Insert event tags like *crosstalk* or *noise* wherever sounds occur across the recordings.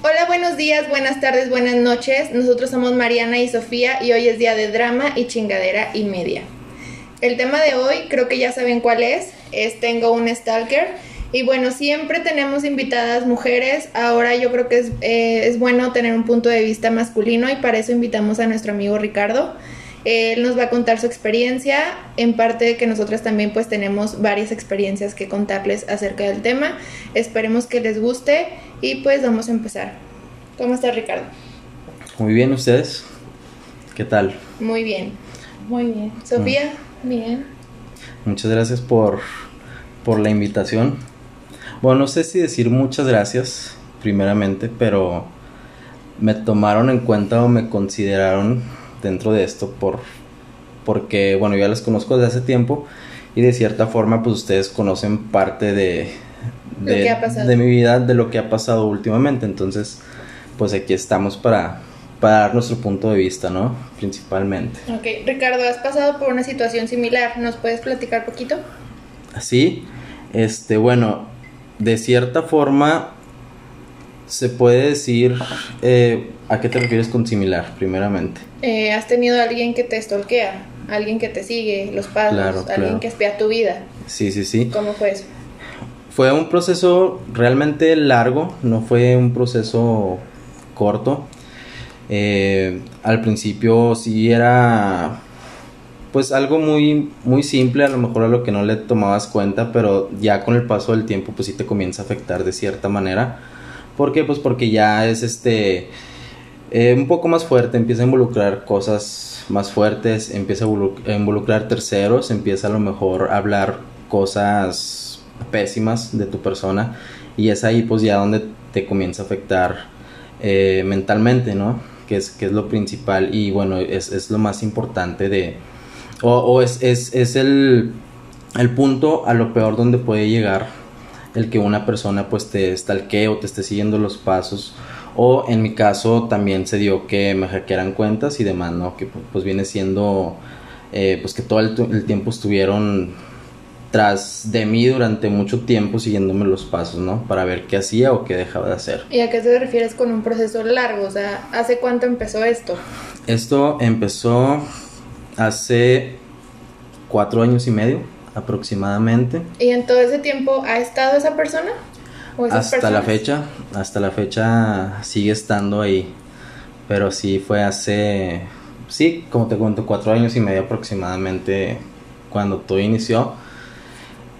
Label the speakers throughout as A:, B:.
A: Hola, buenos días, buenas tardes, buenas noches. Nosotros somos Mariana y Sofía y hoy es día de drama y chingadera y media. El tema de hoy creo que ya saben cuál es, es Tengo un Stalker. Y bueno, siempre tenemos invitadas mujeres, ahora yo creo que es, eh, es bueno tener un punto de vista masculino y para eso invitamos a nuestro amigo Ricardo. Él nos va a contar su experiencia, en parte de que nosotras también pues tenemos varias experiencias que contarles acerca del tema. Esperemos que les guste y pues vamos a empezar. ¿Cómo está Ricardo?
B: Muy bien, ¿ustedes? ¿Qué tal?
A: Muy bien, muy bien. Sofía, bien.
B: Muchas gracias por, por la invitación. Bueno, no sé si decir muchas gracias, primeramente, pero me tomaron en cuenta o me consideraron dentro de esto por porque bueno ya las conozco desde hace tiempo y de cierta forma pues ustedes conocen parte de de, mi vida de lo que ha pasado últimamente. Entonces pues aquí estamos para para dar nuestro punto de vista no principalmente.
A: Ok, Ricardo has pasado por una situación similar nos puedes platicar poquito
B: sí este bueno de cierta forma se puede decir eh, a qué te refieres con similar primeramente
A: eh, has tenido a alguien que te stalkea, alguien que te sigue los pasos, alguien que espía tu vida.
B: Sí, sí, sí.
A: ¿Cómo fue eso?
B: Fue un proceso realmente largo, no fue un proceso corto. Eh, al principio sí era pues algo muy muy simple, a lo mejor a lo que no le tomabas cuenta, pero ya con el paso del tiempo pues sí te comienza a afectar de cierta manera. ¿Por qué? Pues porque ya es este eh, un poco más fuerte, empieza a involucrar cosas más fuertes, empieza a involucrar terceros, empieza a lo mejor a hablar cosas pésimas de tu persona y es ahí pues ya donde te comienza a afectar eh, mentalmente, ¿no? Que es, que es lo principal y bueno, es, es lo más importante de... O, o es, es, es el, el punto a lo peor donde puede llegar el que una persona pues te stalkee o te esté siguiendo los pasos o en mi caso también se dio que me hackearan cuentas y demás, ¿no? Que pues viene siendo, eh, pues que todo el, tiempo estuvieron tras de mí durante mucho tiempo siguiéndome los pasos, ¿no? Para ver qué hacía o qué dejaba de hacer.
A: ¿Y a qué te refieres con un proceso largo? O sea, ¿hace cuánto empezó esto?
B: Esto empezó hace cuatro años y medio aproximadamente.
A: ¿Y en todo ese tiempo ha estado esa persona?
B: hasta la fecha, hasta la fecha sigue estando ahí. Pero sí fue hace, sí, como te cuento, cuatro años y medio aproximadamente cuando todo inició.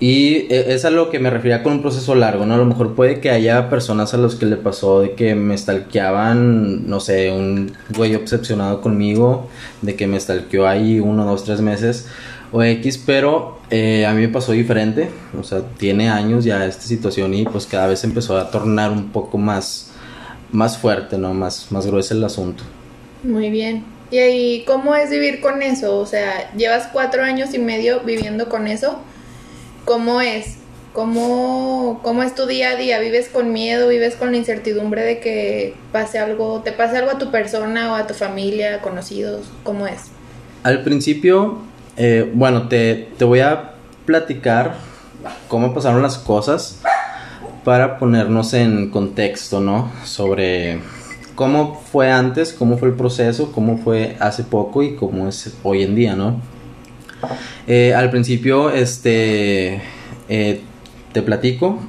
B: Y e, es a lo que me refería con un proceso largo, ¿no? A lo mejor puede que haya personas a los que le pasó de que me stalkeaban, no sé, un güey obsesionado conmigo, de que me stalkeó ahí uno, dos, tres meses o X, pero eh, a mí me pasó diferente, o sea, tiene años ya esta situación y pues cada vez empezó a tornar un poco más, más fuerte, ¿no? Más, más grueso el asunto.
A: Muy bien. ¿Y ahí cómo es vivir con eso? O sea, llevas cuatro años y medio viviendo con eso. ¿Cómo es? ¿Cómo, ¿Cómo es tu día a día? ¿Vives con miedo? ¿Vives con la incertidumbre de que pase algo, te pase algo a tu persona o a tu familia, conocidos? ¿Cómo es?
B: Al principio eh, bueno, te, voy a platicar cómo pasaron las cosas para ponernos en contexto, ¿no? Sobre cómo fue antes, cómo fue el proceso, cómo fue hace poco y cómo es hoy en día, ¿no? Eh, al principio, este, eh, te platico,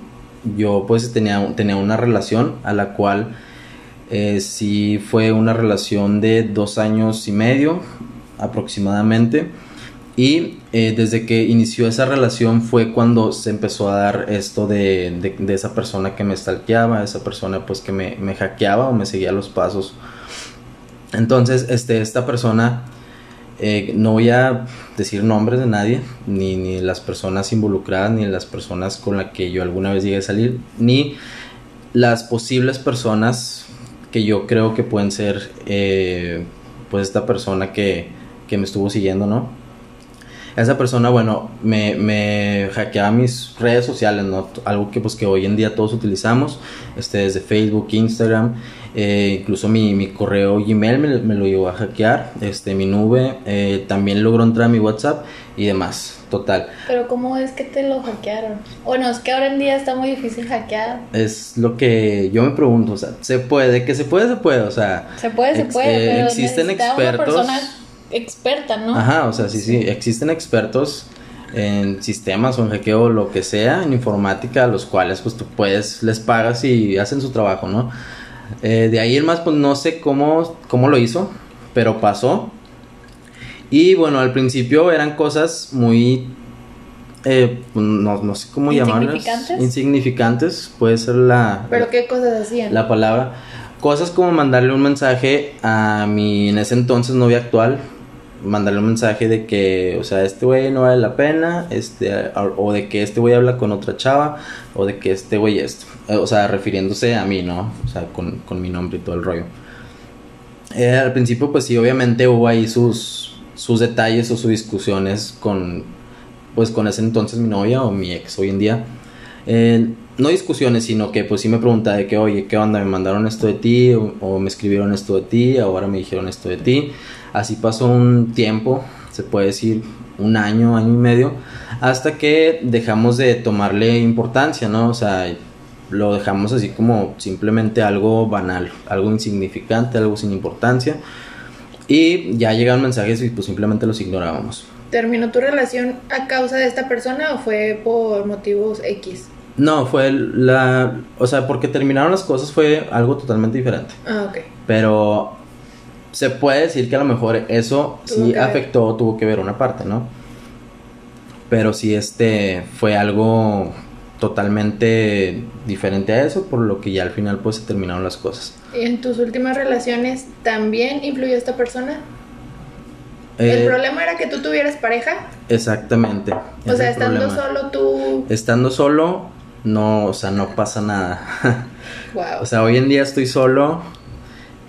B: yo pues tenía, tenía una relación a la cual sí fue una relación de dos años y medio aproximadamente y eh, desde que inició esa relación fue cuando se empezó a dar esto de, de, esa persona que me stalkeaba, esa persona pues que me, me, hackeaba o me seguía los pasos. Entonces, este, esta persona, eh, no voy a decir nombres de nadie, ni, ni las personas involucradas, ni las personas con las que yo alguna vez llegué a salir, ni las posibles personas que yo creo que pueden ser, eh, pues esta persona que, que me estuvo siguiendo, ¿no? Esa persona, bueno, me, me hackeaba mis redes sociales, ¿no? Algo que pues que hoy en día todos utilizamos, este, desde Facebook, Instagram, eh, incluso mi, mi, correo Gmail me, me, lo llevó a hackear, este, mi nube, eh, también logró entrar a mi WhatsApp y demás. total.
C: Pero ¿cómo es que te lo hackearon? Bueno, es que ahora en día está muy difícil hackear.
B: Es lo que yo me pregunto, o sea, se puede, que se puede, se puede, o sea.
C: Se puede, se puede,
B: eh,
C: pero
B: existen expertos.
C: una persona experta, ¿no?
B: Ajá, o sea, sí, sí, existen expertos en sistemas o en hackeo o lo que sea, en informática, a los cuales pues tú puedes, les pagas y hacen su trabajo, ¿no? Eh, de ahí en más, pues no sé cómo, cómo lo hizo, pero pasó. Y bueno, al principio eran cosas muy, eh, pues, no, no sé cómo llamarlas.
C: ¿Insignificantes?
B: Insignificantes, puede ser la,
A: ¿Pero qué cosas hacían?
B: la palabra. Cosas como mandarle un mensaje a mi en ese entonces novia actual, mandarle un mensaje de que, o sea, este güey no vale la pena, este, o de que este güey habla con otra chava, o de que este güey esto, o sea, refiriéndose a mí, ¿no? O sea, con, con mi nombre y todo el rollo. Eh, al principio, pues sí, obviamente hubo ahí sus, sus detalles o sus discusiones con, pues con ese entonces mi novia o mi ex hoy en día. Eh, no discusiones, sino que pues sí me preguntaba de que, oye, ¿qué onda? Me mandaron esto de ti o, o me escribieron esto de ti, ahora me dijeron esto de ti. Así pasó un tiempo, se puede decir un año, año y medio, hasta que dejamos de tomarle importancia, ¿no? O sea, lo dejamos así como simplemente algo banal, algo insignificante, algo sin importancia. Y ya llegaban mensajes y pues simplemente los ignorábamos.
A: ¿Terminó tu relación a causa de esta persona o fue por motivos X?
B: No, fue la... O sea, porque terminaron las cosas fue algo totalmente diferente.
A: Ah, ok.
B: Pero se puede decir que a lo mejor eso
A: Tuvo
B: sí afectó, tuvo que ver una parte, ¿no? Pero sí, este fue algo totalmente diferente a eso, por lo que ya al final pues se terminaron las cosas.
A: ¿Y en tus últimas relaciones también influyó esta persona?
B: Eh,
A: ¿El problema era que tú tuvieras pareja?
B: Exactamente.
A: O sea, estando
B: problema.
A: solo tú...
B: Estando solo, no, o sea, no pasa nada. *laughs*
A: Wow.
B: O sea, hoy en día estoy solo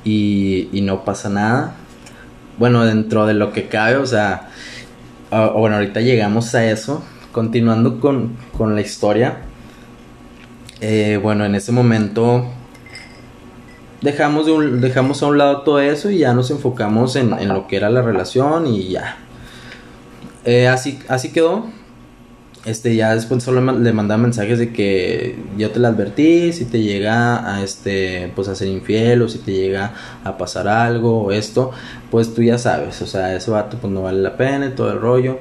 B: y, y no pasa nada. Bueno, dentro de lo que cabe, o sea, ah, bueno, ahorita llegamos a eso. Continuando con, con la historia. Eh, bueno, en ese momento dejamos, de un- dejamos a un lado todo eso y ya nos enfocamos en, en lo que era la relación y ya. Eh, así, así quedó. Este, ya después solo le mandaba mensajes de que yo te la advertí, si te llega a este, pues a ser infiel o si te llega a pasar algo o esto, pues tú ya sabes, o sea, ese vato pues no vale la pena y todo el rollo.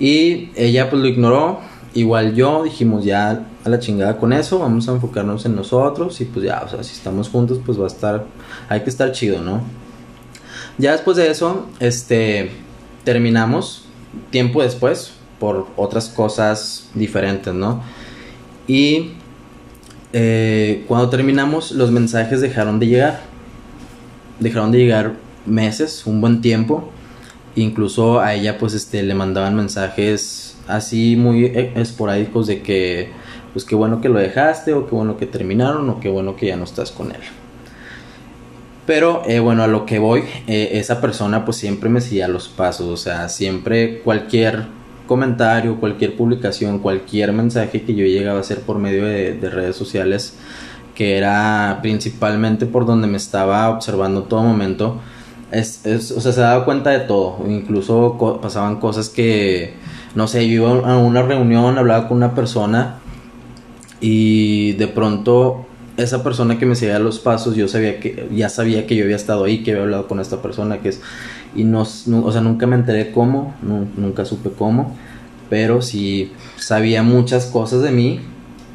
B: Y ella pues lo ignoró, igual yo dijimos ya a la chingada con eso, vamos a enfocarnos en nosotros y pues ya, o sea, si estamos juntos pues va a estar, hay que estar chido, ¿no? Ya después de eso, este, terminamos tiempo después por otras cosas diferentes, ¿no? Y eh, cuando terminamos, los mensajes dejaron de llegar. Dejaron de llegar meses, un buen tiempo. Incluso a ella, pues, este, le mandaban mensajes así muy e- esporádicos de que, pues, qué bueno que lo dejaste, o qué bueno que terminaron, o qué bueno que ya no estás con él. Pero eh, bueno, a lo que voy, eh, esa persona pues siempre me seguía los pasos, o sea, siempre cualquier comentario, cualquier publicación, cualquier mensaje que yo llegaba a hacer por medio de, de redes sociales, que era principalmente por donde me estaba observando todo momento, es, es- o sea, se daba cuenta de todo, incluso co- pasaban cosas que, no sé, yo iba a una reunión, hablaba con una persona y de pronto esa persona que me seguía los pasos yo sabía que ya sabía que yo había estado ahí que había hablado con esta persona que es y no, o sea nunca me enteré cómo nu- nunca supe cómo pero sí sabía muchas cosas de mí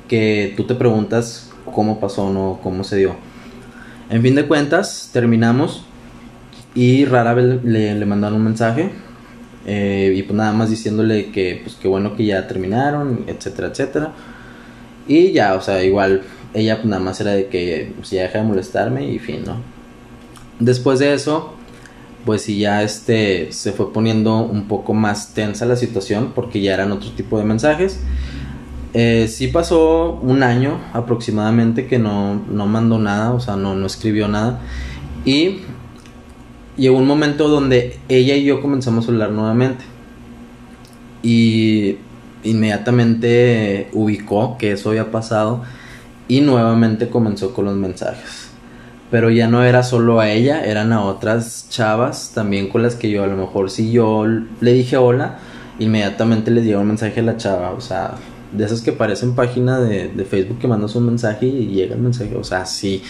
B: que tú te preguntas cómo pasó no cómo se dio. En fin de cuentas terminamos y rara vez le, le mandaron un mensaje eh, y pues nada más diciéndole que pues que bueno que ya terminaron etcétera etcétera. Y ya, o sea, igual ella pues, nada más era de que pues, ya deja de molestarme y fin, ¿no? Después de eso, pues sí ya este se fue poniendo un poco más tensa la situación porque ya eran otro tipo de mensajes. Eh, sí pasó un año aproximadamente que no, no mandó nada, o sea, no, no escribió nada. Y llegó un momento donde ella y yo comenzamos a hablar nuevamente. Y inmediatamente ubicó que eso había pasado y nuevamente comenzó con los mensajes. Pero ya no era solo a ella, eran a otras chavas también con las que yo a lo mejor si yo le dije hola, inmediatamente les llega un mensaje a la chava, o sea, de esas que parecen página de, de Facebook que mandas un mensaje y llega el mensaje, o sea, sí,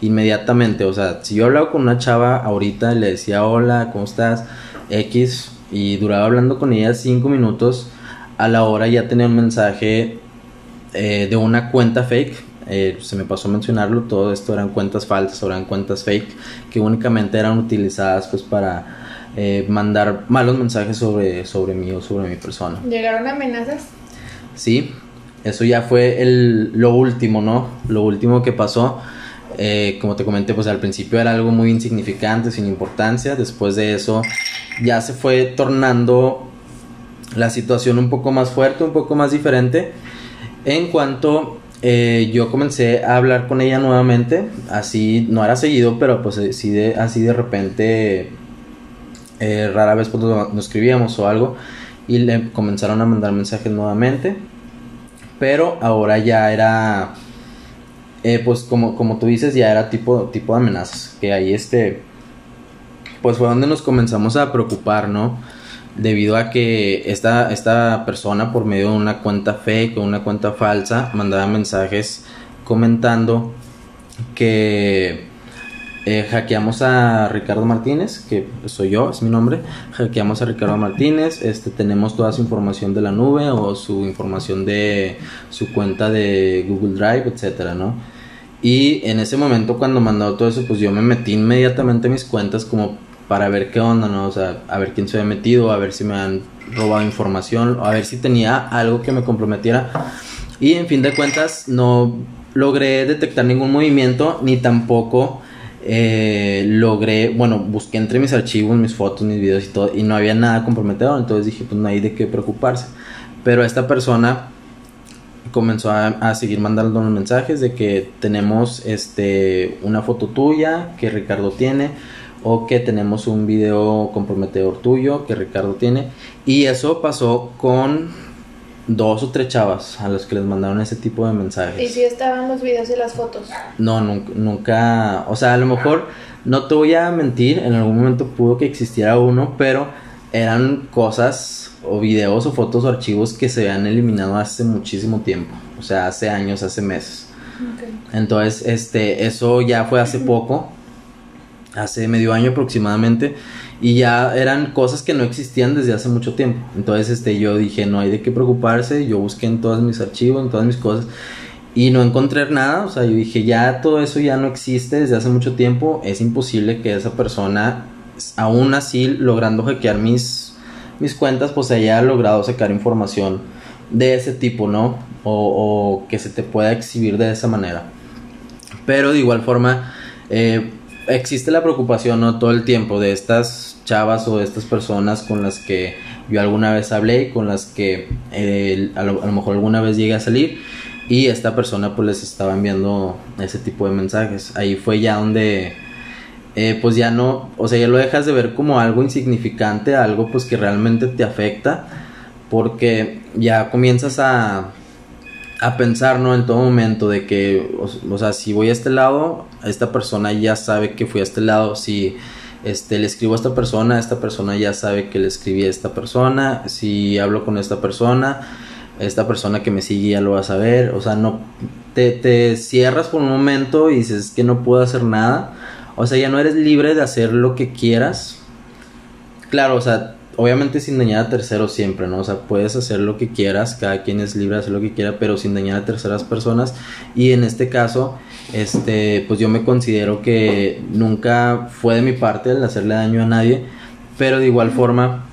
B: inmediatamente, o sea, si yo hablaba con una chava ahorita, le decía hola, ¿cómo estás? X, y duraba hablando con ella cinco minutos, a la hora ya tenía un mensaje eh, de una cuenta fake. Eh, se me pasó a mencionarlo, todo esto eran cuentas falsas, eran cuentas fake que únicamente eran utilizadas pues para eh, mandar malos mensajes sobre, sobre mí o sobre mi persona.
A: ¿Llegaron amenazas?
B: Sí, eso ya fue el, lo último, ¿no? Lo último que pasó. como te comenté, pues al principio era algo muy insignificante, sin importancia. Después de eso ya se fue tornando la situación un poco más fuerte, un poco más diferente. En cuanto eh, yo comencé a hablar con ella nuevamente, así no era seguido, pero pues eh, sí de, así de repente, eh, rara vez cuando nos escribíamos o algo, y le comenzaron a mandar mensajes nuevamente, pero ahora ya era, pues como, como tú dices, ya era tipo, tipo de amenazas, que ahí este, pues fue donde nos comenzamos a preocupar, ¿no? Debido a que esta, esta persona por medio de una cuenta fake o una cuenta falsa mandaba mensajes comentando que eh, hackeamos a Ricardo Martínez, que soy yo, es mi nombre, hackeamos a Ricardo Martínez, este, tenemos toda su información de la nube o su información de su cuenta de Google Drive, etcétera, ¿no? Y en ese momento cuando mandó todo eso, pues yo me metí inmediatamente a mis cuentas como para ver qué onda, ¿no? O sea, a ver quién se había metido, a ver si me han robado información, a ver si tenía algo que me comprometiera. Y en fin de cuentas, no logré detectar ningún movimiento, ni tampoco eh, logré, bueno, busqué entre mis archivos, mis fotos, mis videos y todo, y no había nada comprometedor, entonces dije, pues no hay de qué preocuparse. Pero esta persona comenzó a, seguir mandando mensajes de que tenemos este una foto tuya que Ricardo tiene o que tenemos un video comprometedor tuyo que Ricardo tiene. Y eso pasó con dos o tres chavas a los que les mandaron ese tipo de mensajes.
A: ¿Y si estaban los videos y las fotos?
B: No, nunca, nunca, o sea, a lo mejor no te voy a mentir, en algún momento pudo que existiera uno, pero eran cosas o videos o fotos o archivos que se habían eliminado hace muchísimo tiempo, o sea, hace años, hace meses. Entonces, este, eso ya fue hace poco hace medio año aproximadamente y ya eran cosas que no existían desde hace mucho tiempo. Entonces este yo dije, no hay de qué preocuparse, yo busqué en todos mis archivos, en todas mis cosas y no encontré nada, o sea, yo dije, ya todo eso ya no existe desde hace mucho tiempo, es imposible que esa persona aún así logrando hackear mis mis cuentas pues haya logrado sacar información de ese tipo, ¿no? O, o que se te pueda exhibir de esa manera. Pero de igual forma, eh, existe la preocupación ¿no? todo el tiempo de estas chavas o de estas personas con las que yo alguna vez hablé, con las que eh, a, lo, mejor alguna vez llegué a salir y esta persona pues les estaba enviando ese tipo de mensajes. Ahí fue ya donde eh, pues ya no, o sea, ya lo dejas de ver como algo insignificante, algo pues que realmente te afecta porque ya comienzas a a pensar, ¿no? En todo momento de que, o, sea, si voy a este lado, esta persona ya sabe que fui a este lado, si este, le escribo a esta persona, esta persona ya sabe que le escribí a esta persona, si hablo con esta persona, esta persona que me sigue ya lo va a saber, o sea, no, te, te cierras por un momento y dices que no puedo hacer nada, o sea, ya no eres libre de hacer lo que quieras, claro, o sea, obviamente sin dañar a terceros siempre, ¿no? O sea, puedes hacer lo que quieras, cada quien es libre de hacer lo que quiera, pero sin dañar a terceras personas. Y en este caso, este, pues yo me considero que nunca fue de mi parte el hacerle daño a nadie, pero de igual forma,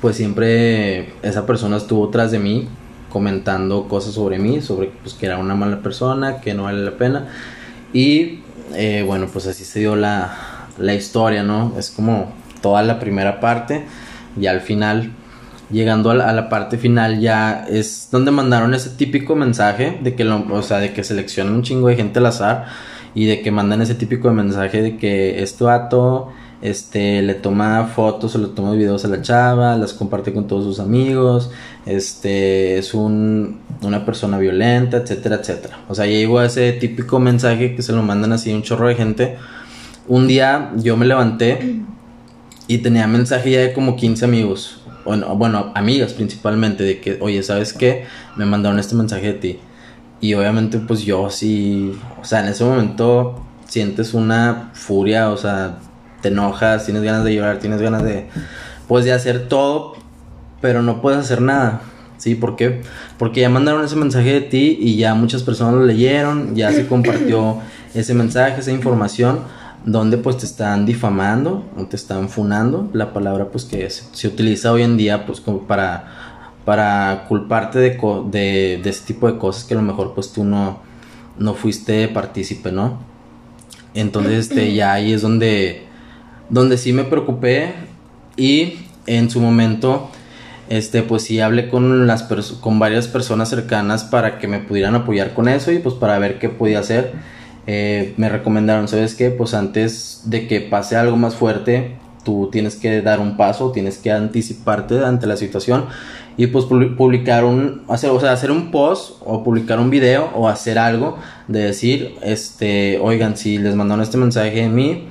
B: pues siempre esa persona estuvo tras de mí comentando cosas sobre mí, sobre pues, que era una mala persona, que no vale la pena. Y eh, bueno, pues así se dio la, la historia, ¿no? Es como toda la primera parte y al final, llegando a la, parte final, ya es donde mandaron ese típico mensaje de que, lo, o sea, de que seleccionan un chingo de gente al azar y de que mandan ese típico mensaje de que este vato este le toma fotos o le toma videos a la chava, las comparte con todos sus amigos, este es un, una persona violenta, etcétera, etcétera. O sea, llegó a ese típico mensaje que se lo mandan así un chorro de gente. Un día yo me levanté y tenía mensaje ya de como 15 amigos bueno, bueno, amigas principalmente, de que, oye, ¿sabes qué? Me mandaron este mensaje de ti. Y obviamente, pues yo sí, o sea, en ese momento sientes una furia, o sea, te enojas, tienes ganas de llorar, tienes ganas de, pues, de hacer todo, pero no puedes hacer nada. ¿Sí? ¿Por qué? Porque ya mandaron ese mensaje de ti y ya muchas personas lo leyeron, ya se compartió ese mensaje, esa información, donde pues te están difamando o te están funando, la palabra pues que se, utiliza hoy en día pues como para, para culparte de, de, de, ese tipo de cosas que a lo mejor pues tú no, no fuiste partícipe, ¿no? Entonces este, ya ahí es donde, donde sí me preocupé y en su momento este pues sí hablé con las con varias personas cercanas para que me pudieran apoyar con eso y pues para ver qué podía hacer eh, me recomendaron sabes qué pues antes de que pase algo más fuerte tú tienes que dar un paso tienes que anticiparte ante la situación y pues publicar un hacer o sea hacer un post o publicar un video o hacer algo de decir este oigan si les mandaron este mensaje a mí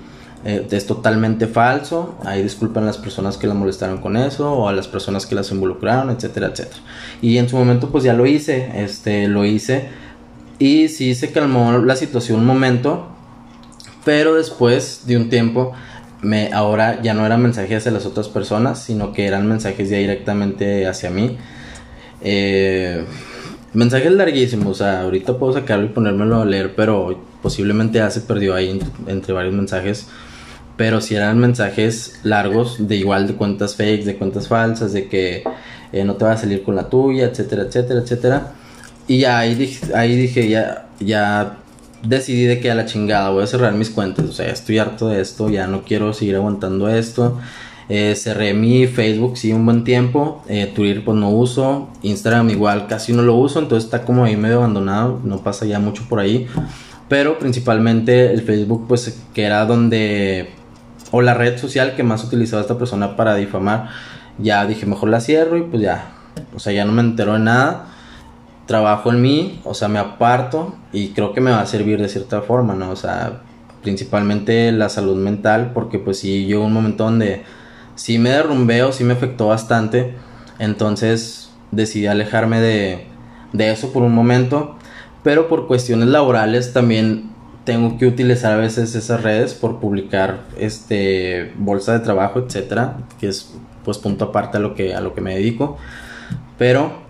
B: eh, es totalmente falso. Ahí disculpan a las personas que la molestaron con eso o a las personas que las involucraron, etcétera, etcétera. Y en su momento pues ya lo hice, este, lo hice y sí se calmó la situación un momento, pero después de un tiempo me ahora ya no eran mensajes hacia las otras personas, sino que eran mensajes ya directamente hacia mí. Eh, mensajes larguísimos, o sea, ahorita puedo sacarlo y ponérmelo a leer, pero posiblemente ya se perdió ahí entre varios mensajes pero si eran mensajes largos, de igual de cuentas fakes, de cuentas falsas, de que eh, no te va a salir con la tuya, etcétera, etcétera, etcétera. Y ya ahí dije, ahí dije ya, ya decidí de que a la chingada voy a cerrar mis cuentas. O sea, estoy harto de esto, ya no quiero seguir aguantando esto. Eh, cerré mi Facebook, sí, un buen tiempo. Eh, Twitter, pues no uso. Instagram, igual, casi no lo uso. Entonces está como ahí medio abandonado. No pasa ya mucho por ahí. Pero principalmente el Facebook, pues que era donde o la red social que más utilizaba esta persona para difamar, ya dije, mejor la cierro y pues ya, o sea, ya no me entero de nada. Trabajo en mí, o sea, me aparto y creo que me va a servir de cierta forma, ¿no? O sea, principalmente la salud mental, porque pues sí, yo un momento donde sí me derrumbé sí me afectó bastante, entonces decidí alejarme de, de eso por un momento, pero por cuestiones laborales también tengo que utilizar a veces esas redes por publicar este bolsa de trabajo, etcétera, que es pues punto aparte a lo que a lo que me dedico. Pero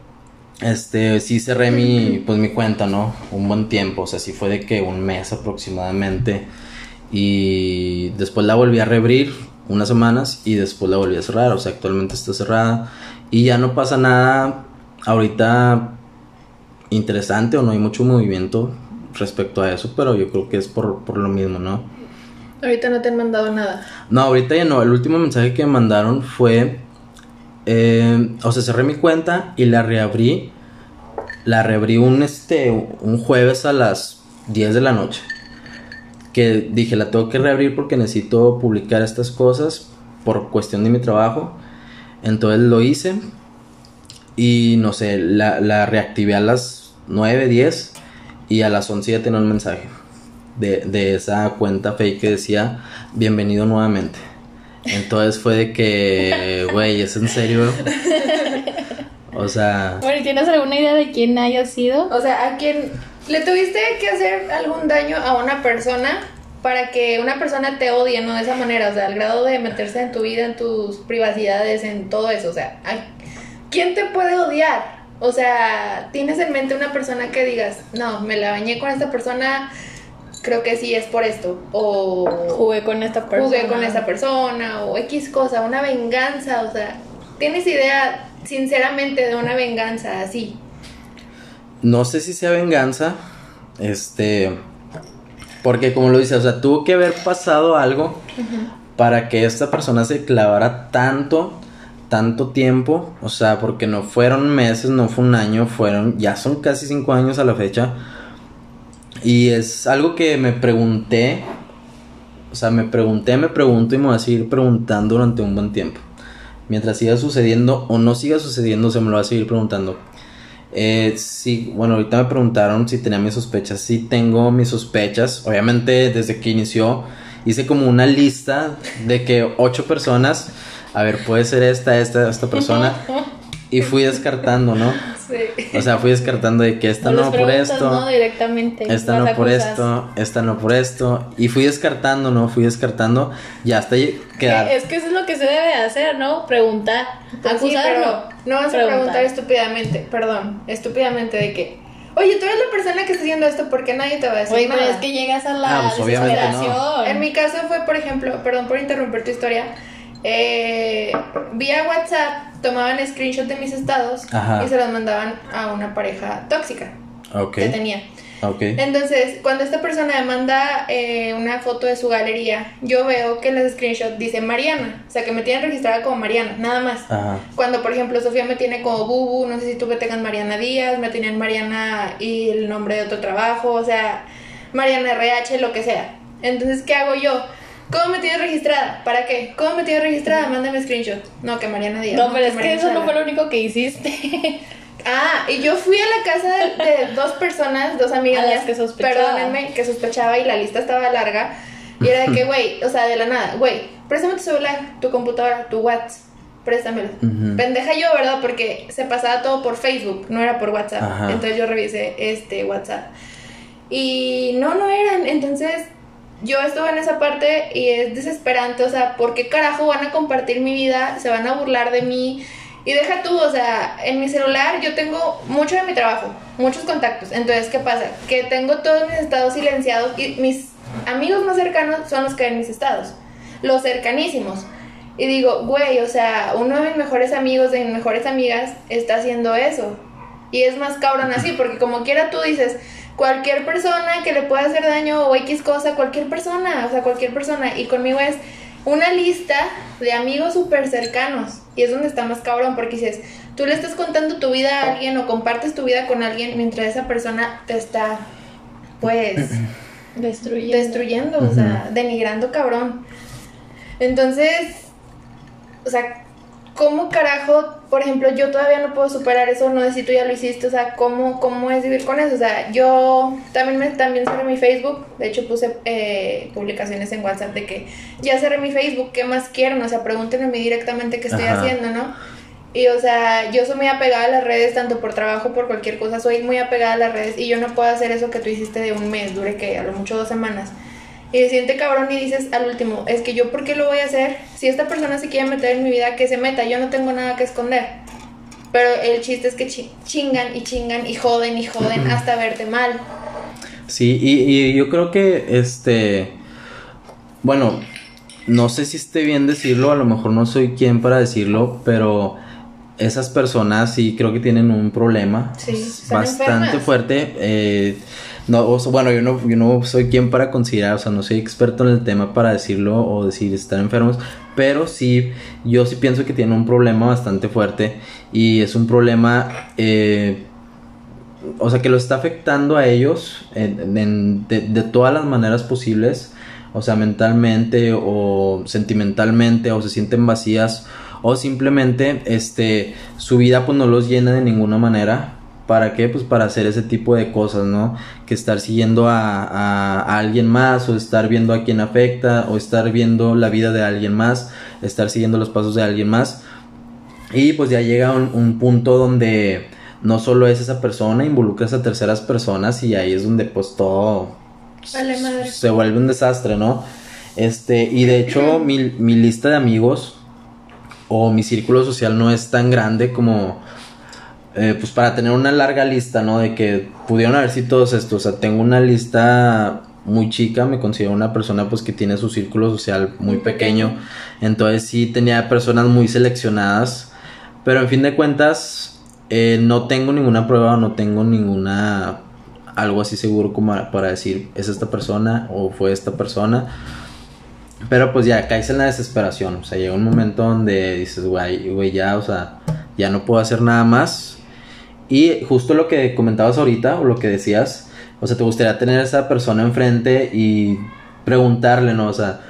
B: este sí cerré mi pues mi cuenta, ¿no? Un buen tiempo, o sea, sí fue de que un mes aproximadamente y después la volví a reabrir unas semanas y después la volví a cerrar, o sea, actualmente está cerrada y ya no pasa nada ahorita interesante o no hay mucho movimiento respecto a eso, pero yo creo que es por, por lo mismo, ¿no?
A: Ahorita no te han mandado nada.
B: No, ahorita ya no. El último mensaje que me mandaron fue. Eh, o sea, cerré mi cuenta y la reabrí. La reabrí un, este, un jueves a las 10 de la noche. Que dije, la tengo que reabrir porque necesito publicar estas cosas por cuestión de mi trabajo. Entonces lo hice. Y no sé, la, la reactivé a las 9, 10 y a las 11 ya tenía un mensaje de, de esa cuenta fake que decía bienvenido nuevamente. Entonces fue de que, güey, ¿es en serio? O sea...
C: Bueno, ¿tienes alguna idea de quién haya sido?
A: O sea, ¿a quién le tuviste que hacer algún daño a una persona para que una persona te odie, no de esa manera? O sea, al grado de meterse en tu vida, en tus privacidades, en todo eso. O sea, ¿quién te puede odiar? O sea, tienes en mente una persona que digas, no, me la bañé con esta persona, creo que sí es por esto. O
C: jugué con esta persona.
A: Jugué con esta persona, o X cosa, una venganza. O sea, ¿tienes idea sinceramente de una venganza así?
B: No sé si sea venganza. Este. Porque como lo dices, o sea, tuvo que haber pasado algo para que esta persona se clavara tanto tanto tiempo, o sea, porque no fueron meses, no fue un año, fueron, ya son casi cinco años a la fecha. Y es algo que me pregunté, o sea, me pregunté, me pregunto y me voy a seguir preguntando durante un buen tiempo. Mientras siga sucediendo o no siga sucediendo, se me lo va a seguir preguntando. Eh, sí, bueno, ahorita me preguntaron si tenía mis sospechas. Sí tengo mis sospechas. Obviamente, desde que inició, hice como una lista de que ocho personas a ver, puede ser esta, esta, esta persona. *laughs* Y fui descartando, ¿no?
A: Sí.
B: O sea, fui descartando de que esta no por esto.
C: No, directamente.
B: Esta no por esto, esta no por esto. Y fui descartando, ¿no? Fui descartando. Ya hasta quedar.
C: Que Es que eso es lo que se debe hacer, ¿no? Preguntar.
A: Pues sí,
C: Acusar,
A: pero
C: no.
A: vas a
C: Preguntar.
A: estúpidamente, perdón, estúpidamente de que, oye, tú eres la persona que está haciendo esto porque nadie te va a decir
C: Oye,
A: nada.
C: pero es que llegas a la
B: Ah, pues, no.
A: En mi caso fue, por ejemplo, perdón por interrumpir tu historia, eh, vía WhatsApp tomaban screenshot de mis estados
B: Ajá.
A: y se los mandaban a una pareja tóxica que tenía. Entonces, cuando esta persona me manda eh, una foto de su galería, yo veo que en los screenshots dice Mariana, o sea que me tienen registrada como Mariana, nada más.
B: Ajá.
A: Cuando, por ejemplo, Sofía me tiene como Bubu, no sé si tú me tengas Mariana Díaz, me tienen Mariana y el nombre de otro trabajo, o sea, Mariana RH, lo que sea. Entonces, ¿qué hago yo? ¿Cómo me tienes registrada? ¿Para qué? ¿Cómo me tienes registrada? Mándame screenshot. No, que Mariana Díaz.
C: No, pero es que eso no fue lo único que hiciste.
A: Ah, y yo fui a la casa de, de dos personas, dos amigas
C: A las
A: mías,
C: que sospechaba.
A: Perdónenme, que sospechaba y la lista estaba larga. Y era de que, güey, o sea, de la nada, güey, préstame tu celular, tu computadora, tu WhatsApp, préstamelo. Pendeja yo, ¿verdad? Porque se pasaba todo por Facebook, no era por WhatsApp.
B: Ajá.
A: Entonces yo revisé este WhatsApp. Y no, no eran. Entonces yo estuve en esa parte y es desesperante. O sea, ¿por qué carajo van a compartir mi vida? Se van a burlar de mí. Y deja tú, o sea, en mi celular yo tengo mucho de mi trabajo, muchos contactos. Entonces, ¿qué pasa? Que tengo todos mis estados silenciados y mis amigos más cercanos son los que ven mis estados, los cercanísimos. Y digo, güey, o sea, uno de mis mejores amigos, de mis mejores amigas, está haciendo eso. Y es más cabrón así, porque como quiera tú dices, cualquier persona que le pueda hacer daño o X cosa, cualquier persona, o sea, cualquier persona. Y conmigo es una lista de amigos súper cercanos. Y es donde está más cabrón, porque dices, tú le estás contando tu vida a alguien o compartes tu vida con alguien mientras esa persona te está, pues, *clears throat*
C: Destruyendo.
A: destruyendo, o sea, denigrando cabrón. Entonces, o sea, ¿cómo carajo, por ejemplo, yo todavía no puedo superar eso, no sé si tú ya lo hiciste, o sea, ¿cómo, cómo es vivir con eso? O sea, yo también, me, también cerré mi Facebook, de hecho puse eh, publicaciones en WhatsApp de que ya cerré mi Facebook, ¿qué más quieren? O sea, pregúntenme a mí directamente qué estoy
B: Ajá.
A: haciendo, ¿no? Y o sea, yo soy muy apegada a las redes, tanto por trabajo, por cualquier cosa, soy muy apegada a las redes y yo no puedo hacer eso que tú hiciste de un mes, dure que a lo mucho dos semanas. Y se siente cabrón y dices al último, es que yo por qué lo voy a hacer? Si esta persona se quiere meter en mi vida, que se meta, yo no tengo nada que esconder. Pero el chiste es que chi- chingan y chingan y joden y joden hasta verte mal.
B: Sí, y, y yo creo que este. Bueno, no sé si esté bien decirlo, a lo mejor no soy quien para decirlo, pero esas personas sí creo que tienen un problema
A: Sí,
B: bastante
A: enfermas.
B: fuerte. eh, no, bueno, yo no, yo no soy quien para considerar, o sea, no soy experto en el tema para decirlo o decir están enfermos, pero sí, yo sí pienso que tienen un problema bastante fuerte y es un problema eh, o sea, que lo está afectando a ellos en- de, de todas las maneras posibles, o sea, mentalmente o sentimentalmente, o se sienten vacías, o simplemente, este, su vida pues no los llena de ninguna manera. ¿Para qué? Pues para hacer ese tipo de cosas, ¿no? Que estar siguiendo a, a- a alguien más, o estar viendo a quien afecta, o estar viendo la vida de alguien más, estar siguiendo los pasos de alguien más. Y pues ya llega un, un punto donde no solo es esa persona, involucras a terceras personas y ahí es donde pues todo
A: Vale, madre.
B: se vuelve un desastre, ¿no? Este, y de hecho mi, mi lista de amigos o mi círculo social no es tan grande como eh, pues para tener una larga lista, ¿no? De que pudieron haber sido todos estos, o sea, tengo una lista muy chica, me considero una persona pues que tiene su círculo social muy pequeño. entonces sí tenía personas muy seleccionadas, pero en fin de cuentas eh, no tengo ninguna prueba, no tengo ninguna algo así seguro como para decir es esta persona o fue esta persona. Pero pues ya caes en la desesperación. O sea, llega un momento donde dices, güey, güey, ya, o sea, ya no puedo hacer nada más. Y justo lo que comentabas ahorita, o lo que decías, o sea, te gustaría tener a esa persona enfrente y preguntarle, ¿no? O sea,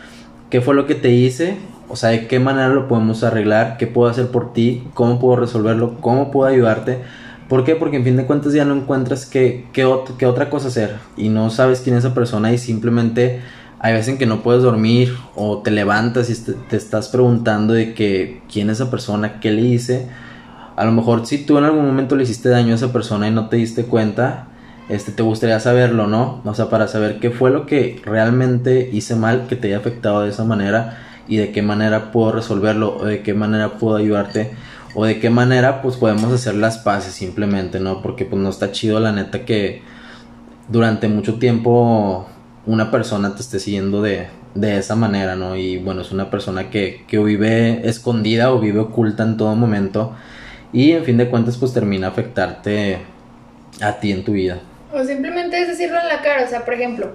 B: ¿qué fue lo que te hice? O sea, ¿de qué manera lo podemos arreglar? ¿Qué puedo hacer por ti? ¿Cómo puedo resolverlo? ¿Cómo puedo ayudarte? ¿Por qué? Porque en fin de cuentas ya no encuentras qué, qué, qué otra cosa hacer y no sabes quién es esa persona y simplemente hay veces en que no puedes dormir o te levantas y te, te estás preguntando de que quién es esa persona, qué le hice. A lo mejor si tú en algún momento le hiciste daño a esa persona y no te diste cuenta, este te gustaría saberlo, ¿no? O sea, para saber qué fue lo que realmente hice mal que te haya afectado de esa manera y de qué manera puedo resolverlo o de qué manera puedo ayudarte o de qué manera pues podemos hacer las paces simplemente, ¿no? Porque pues no está chido la neta que durante mucho tiempo una persona te esté siguiendo de, de esa manera, ¿no? Y bueno, es una persona que, que vive escondida o vive oculta en todo momento y en fin de cuentas pues termina afectarte a ti en tu vida.
A: O simplemente es decirlo en la cara. O sea, por ejemplo,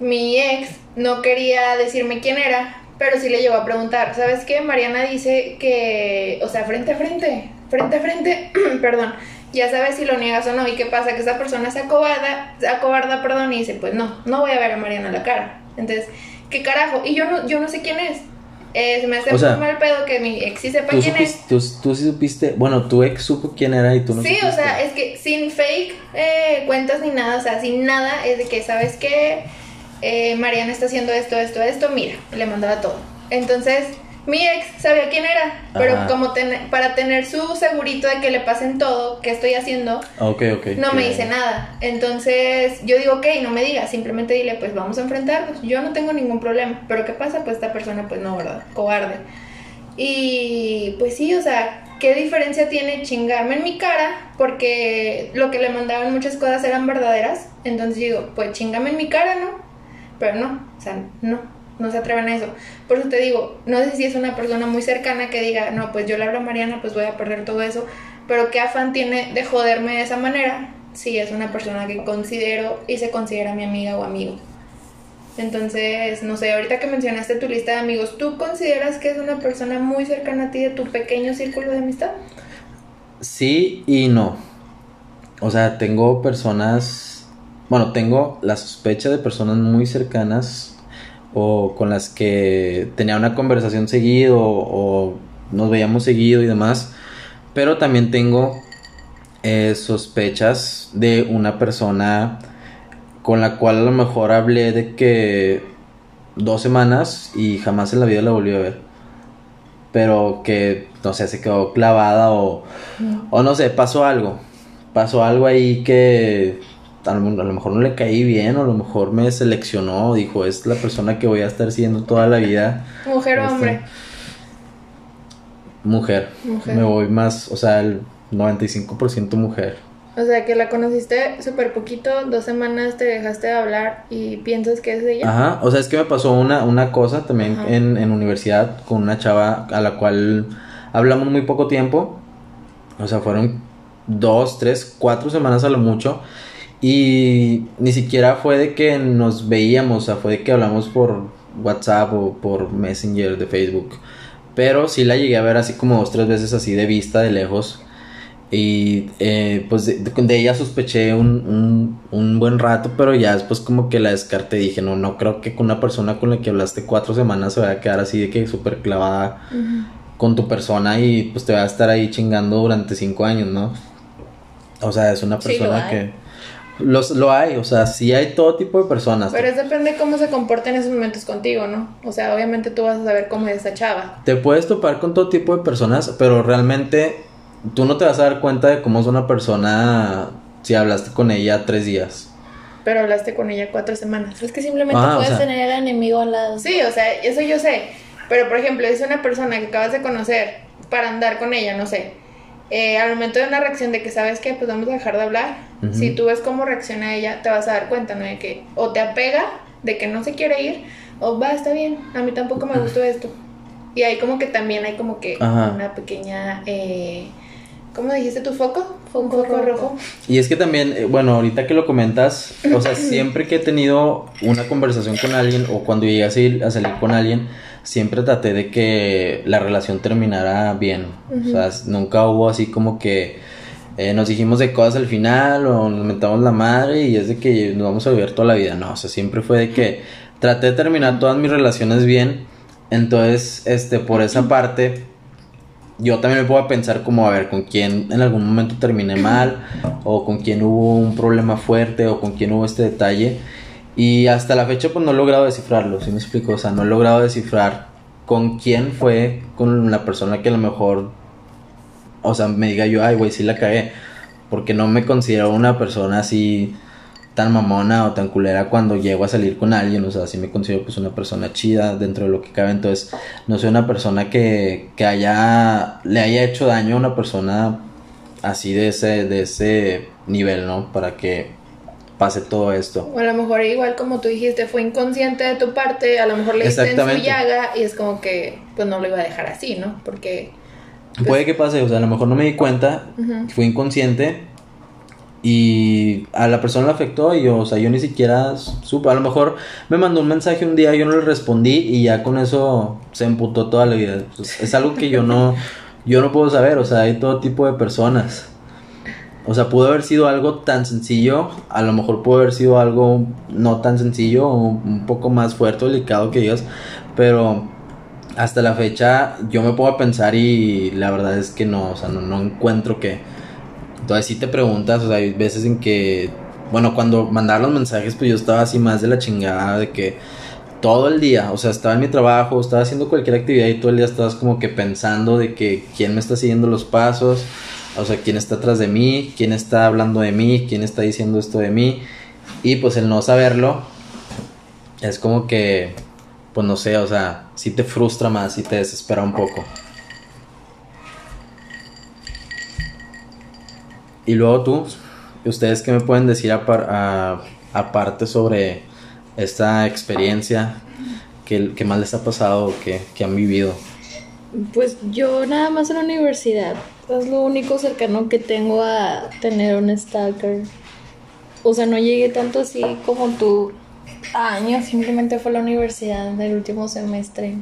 A: mi ex no quería decirme quién era, pero sí le llegó a preguntar. ¿Sabes qué? Mariana dice que, o sea, frente a frente, frente a frente, *clears throat* perdón, ya sabes si lo niegas o no. ¿Y qué pasa? Que esa persona se acobarda, se acobarda, perdón, y dice, pues no, no voy a ver a Mariana la cara. Entonces, ¿qué carajo? Y yo no, yo no sé quién es. Eh, se me hace
B: O sea,
A: muy mal pedo que mi ex sí sepa quién es.
B: supiste, tú, tú sí supiste, bueno, tu ex supo quién era y tú no
A: Sí,
B: supiste.
A: o sea, es que sin fake eh, cuentas ni nada, o sea, sin nada, es de que, ¿sabes qué? Eh, Mariana está haciendo esto, esto, esto, mira, le mandaba todo. Entonces, mi ex sabía quién era, pero
B: Ajá.
A: como ten- para tener su segurito de que le pasen todo, que estoy haciendo,
B: Ok, ok.
A: no me dice nada. Entonces, yo digo, ok, no me digas, simplemente dile, pues vamos a enfrentarnos. Yo no tengo ningún problema. Pero ¿qué pasa? Pues esta persona, pues no, ¿verdad? Cobarde. Y pues sí, o sea, ¿qué diferencia tiene chingarme en mi cara? Porque lo que le mandaban muchas cosas eran verdaderas. Entonces digo, pues chingame en mi cara, ¿no? Pero no, o sea, no, no se atreven a eso. Por eso te digo, no sé si es una persona muy cercana que diga, no, pues yo le hablo a Mariana, pues voy a perder todo eso. Pero qué afán tiene de joderme de esa manera si es una persona que considero y se considera mi amiga o amigo. Entonces, no sé, ahorita que mencionaste tu lista de amigos, ¿tú consideras que es una persona muy cercana a ti de tu pequeño círculo de amistad?
B: Sí y no. O sea, tengo personas, bueno, tengo la sospecha de personas muy cercanas o con las que tenía una conversación seguido o nos veíamos seguido y demás. Pero también tengo eh, sospechas de una persona con la cual a lo mejor hablé de que dos semanas y jamás en la vida la volví a ver. Pero que, no sé, se quedó clavada o, o no sé, pasó algo. Pasó algo ahí que a lo, a lo mejor no le caí bien o a lo mejor me seleccionó. Dijo, es la persona que voy a estar siguiendo toda la vida.
A: ¿Mujer o
B: Este,
A: hombre?
B: Mujer.
A: Mujer.
B: Me voy más, o sea, el 95% mujer.
A: O sea, que la conociste súper poquito, dos semanas te dejaste de hablar y piensas que es ella.
B: Ajá, o sea, es que me pasó una, una cosa también en, en universidad con una chava a la cual hablamos muy poco tiempo. O sea, fueron dos, tres, cuatro semanas a lo mucho. Y ni siquiera fue de que nos veíamos, o sea, fue de que hablamos por WhatsApp o por Messenger de Facebook. Pero sí la llegué a ver así como dos, tres veces así de vista, de lejos. Y eh, pues de, de ella sospeché un, un, un buen rato, pero ya después como que la descarté. Dije, no, no creo que con una persona con la que hablaste cuatro semanas se vaya a quedar así de que súper clavada con tu persona y pues te va a estar ahí chingando durante cinco años, ¿no? O sea, es una persona que... Los, lo hay, o sea, sí hay todo tipo de personas.
A: Pero es depende cómo se comporta en esos momentos contigo, ¿no? O sea, obviamente tú vas a saber cómo es esa chava.
B: Te puedes topar con todo tipo de personas, pero realmente tú no te vas a dar cuenta de cómo es una persona si hablaste con ella tres días.
A: Pero hablaste con ella cuatro semanas.
C: Es que simplemente
B: Ah, o
C: puedes
B: sea-
C: tener al enemigo al lado.
A: Sí, o sea, eso yo sé. Pero, por ejemplo, es una persona que acabas de conocer para andar con ella, no sé. Eh, al momento de una reacción de que sabes que pues vamos a dejar de hablar, si tú ves cómo reacciona ella, te vas a dar cuenta, ¿no? De que o te apega, de que no se quiere ir, o va, está bien, a mí tampoco me gustó esto. Y ahí como que también hay como que
B: Ajá.
A: una pequeña, eh, ¿cómo dijiste tu foco? Un
C: Foco
A: foco
C: rojo.
A: rojo.
B: Y es que también, eh, bueno, ahorita que lo comentas, o sea, *clears throat* siempre que he tenido una conversación con alguien o cuando llegué a salir, a salir con alguien, siempre traté de que la relación terminara bien. O sea, nunca hubo así como que eh, nos dijimos de cosas al final o nos mentamos la madre y es de que nos vamos a vivir toda la vida. No, o sea, siempre fue de que traté de terminar todas mis relaciones bien. Entonces, este, por esa parte, yo también me puedo pensar como a ver con quién en algún momento terminé mal o con quién hubo un problema fuerte o con quién hubo este detalle Y hasta la fecha pues no he logrado descifrarlo, ¿sí me explico? O sea, no he logrado descifrar con quién fue, con la persona que a lo mejor, o sea, me diga yo, ay, güey, sí la cagué. Porque no me considero una persona así tan mamona o tan culera cuando llego a salir con alguien, o sea, sí me considero pues una persona chida dentro de lo que cabe, entonces no soy una persona que, que haya, le haya hecho daño a una persona así de ese, de ese nivel, ¿no? Para que pase todo esto.
A: O a lo mejor igual como tú dijiste, fue inconsciente de tu parte, a lo mejor le diste en su llaga y es como que pues no lo iba a dejar así, ¿no? Porque
B: Puede que pase, o sea, a lo mejor no me di cuenta,
A: Ujú.
B: fui inconsciente y a la persona le afectó y yo, o sea, yo ni siquiera supe, a lo mejor me mandó un mensaje un día, yo no le respondí y ya con eso se emputó toda la vida. Pues, es algo que yo no, yo no puedo saber, o sea, hay todo tipo de personas. O sea, pudo haber sido algo tan sencillo, a lo mejor pudo haber sido algo no tan sencillo, un poco más fuerte delicado que digas, pero hasta la fecha yo me puedo pensar y la verdad es que no, o sea, no, no encuentro que... Entonces si te preguntas, o sea, hay veces en que, bueno, cuando mandaba los mensajes, pues yo estaba así más de la chingada, de que todo el día, o sea, estaba en mi trabajo, estaba haciendo cualquier actividad y todo el día estabas como que pensando de que quién me está siguiendo los pasos, o sea, quién está atrás de mí, quién está hablando de mí, quién está diciendo esto de mí, y pues el no saberlo es como que, pues no sé, o sea, sí te frustra más, sí te desespera un poco. Y luego tú, ¿ustedes qué me pueden decir aparte sobre esta experiencia? ¿Qué, qué más les ha pasado? ¿Qué, qué han vivido?
C: Pues yo nada más en la universidad. Es lo único cercano que tengo a tener un stalker. O sea, no llegué tanto así como tú a años, simplemente fue la universidad del último semestre.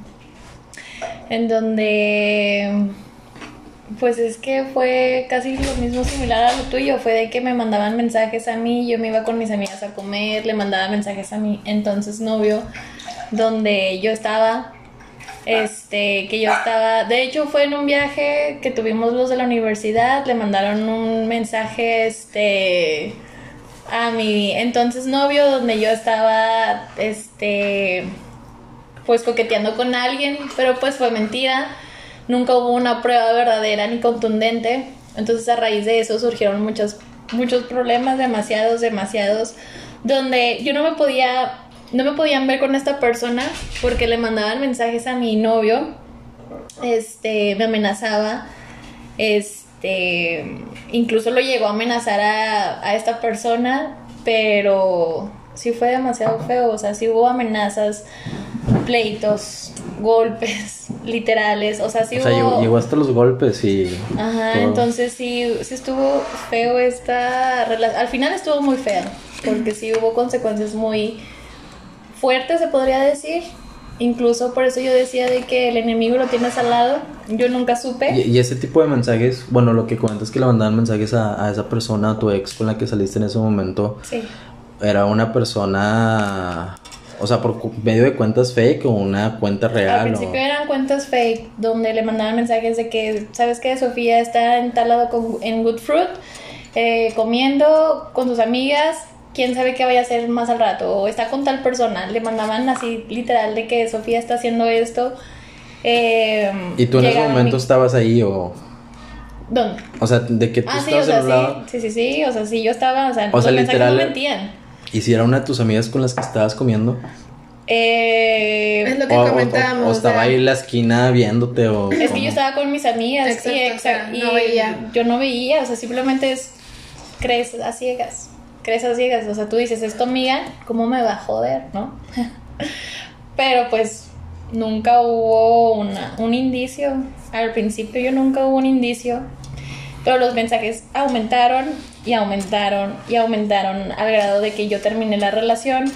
C: En donde pues es que fue casi lo mismo similar a lo tuyo, fue de que me mandaban mensajes a mí, yo me iba con mis amigas a comer, le mandaba mensajes a mi entonces novio, donde yo estaba, este, que yo estaba, de hecho fue en un viaje que tuvimos los de la universidad, le mandaron un mensaje, este, a mi entonces novio, donde yo estaba, este, pues coqueteando con alguien, pero pues fue mentira. Nunca hubo una prueba verdadera ni contundente. Entonces a raíz de eso surgieron muchos, muchos problemas, demasiados, demasiados, donde yo no me podía, no me podían ver con esta persona porque le mandaban mensajes a mi novio, este, me amenazaba, este, incluso lo llegó a amenazar a, a esta persona, pero sí fue demasiado feo, o sea, sí hubo amenazas, pleitos, golpes, *laughs* literales, o sea, sí
B: o sea,
C: hubo...
B: llegó, llegó hasta los golpes y...
C: Ajá,
B: todo.
C: entonces sí, sí estuvo feo esta relación. Al final estuvo muy fea, porque sí hubo consecuencias muy fuertes, se podría decir. Incluso por eso yo decía de que el enemigo lo tienes al lado. Yo nunca supe.
B: Y, y ese tipo de mensajes, bueno, lo que comentas que le mandaban mensajes a, a esa persona, a tu ex con la que saliste en ese momento,
C: Sí.
B: era una persona, o sea, por medio de cuentas fake o una cuenta real.
C: Al
B: o-
C: principio eran cuentas fake donde le mandaban mensajes de que, ¿sabes qué? Sofía está en tal lado con- en Good Fruit, eh, comiendo con sus amigas, quién sabe qué vaya a hacer más al rato, o está con tal persona. Le mandaban así literal de que Sofía está haciendo esto. eh,
B: Y tú en ese momento
C: mi-
B: estabas ahí o...
C: ¿Dónde?
B: O sea, de que tú
C: Ah, sí,
B: estabas
C: o sea, sí, sí, sí, sí, o sea, sí, yo estaba, o sea,
B: O sea, literal-
C: no mentían.
B: Y si era una de tus amigas con las que estabas comiendo.
C: Eh,
A: Es lo que
B: o, o-
A: comentábamos.
B: o estaba
A: sea,
B: ahí en la esquina viéndote o...
C: Es que yo estaba con mis amigas
A: Exacto,
C: y,
A: o sea,
C: y
A: no veía.
C: yo no veía, o sea, simplemente es crees a ciegas, crees a ciegas, o sea, tú dices, es tu amiga, ¿cómo me va a joder, no? *laughs* Pero pues nunca hubo una, un indicio, al principio yo nunca hubo un indicio, pero los mensajes aumentaron y aumentaron y aumentaron al grado de que yo terminé la relación.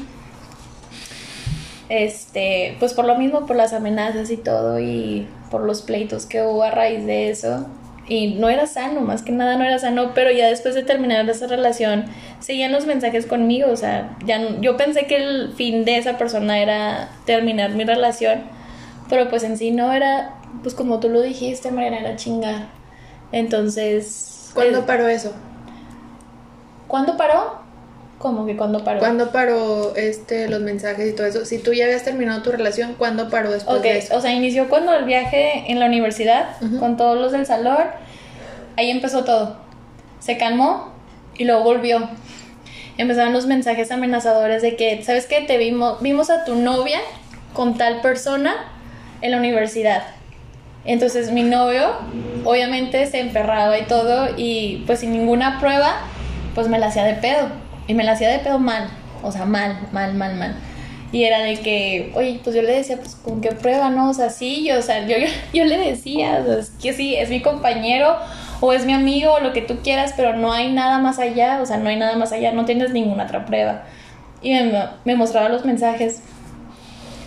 C: Este, pues por lo mismo, por las amenazas y todo, y por los pleitos que hubo a raíz de eso. Y no era sano, más que nada no era sano, pero ya después de terminar esa relación, seguían los mensajes conmigo, o sea, ya no- yo pensé que el fin de esa persona era terminar mi relación, pero pues en sí no era, pues como tú lo dijiste, Mariana, era chingar. Entonces...
A: ¿Cuándo paró eso?
C: ¿Cuándo paró? Como que cuando paró.
A: ¿Cuándo paró este, los mensajes y todo eso? Si tú ya habías terminado tu relación, ¿cuándo paró después
C: Ok,
A: de eso?
C: o sea, inició cuando el viaje en la universidad, con todos los del salón, ahí empezó todo. Se calmó y luego volvió. Empezaron los mensajes amenazadores de que, ¿sabes qué? Te vimos, vimos a tu novia con tal persona en la universidad. Entonces mi novio, obviamente, se emperraba y todo, y pues sin ninguna prueba, pues me la hacía de pedo. Y me la hacía de pedo mal, o sea, mal, mal, mal, mal. Y era de que, oye, pues yo le decía, pues con qué prueba, ¿no? O sea, sí, yo, o sea, yo, yo, *laughs* yo le decía, o sea, es que sí, es mi compañero o es mi amigo o lo que tú quieras, pero no hay nada más allá, o sea, no hay nada más allá, no tienes ninguna otra prueba. Y me, me mostraba los mensajes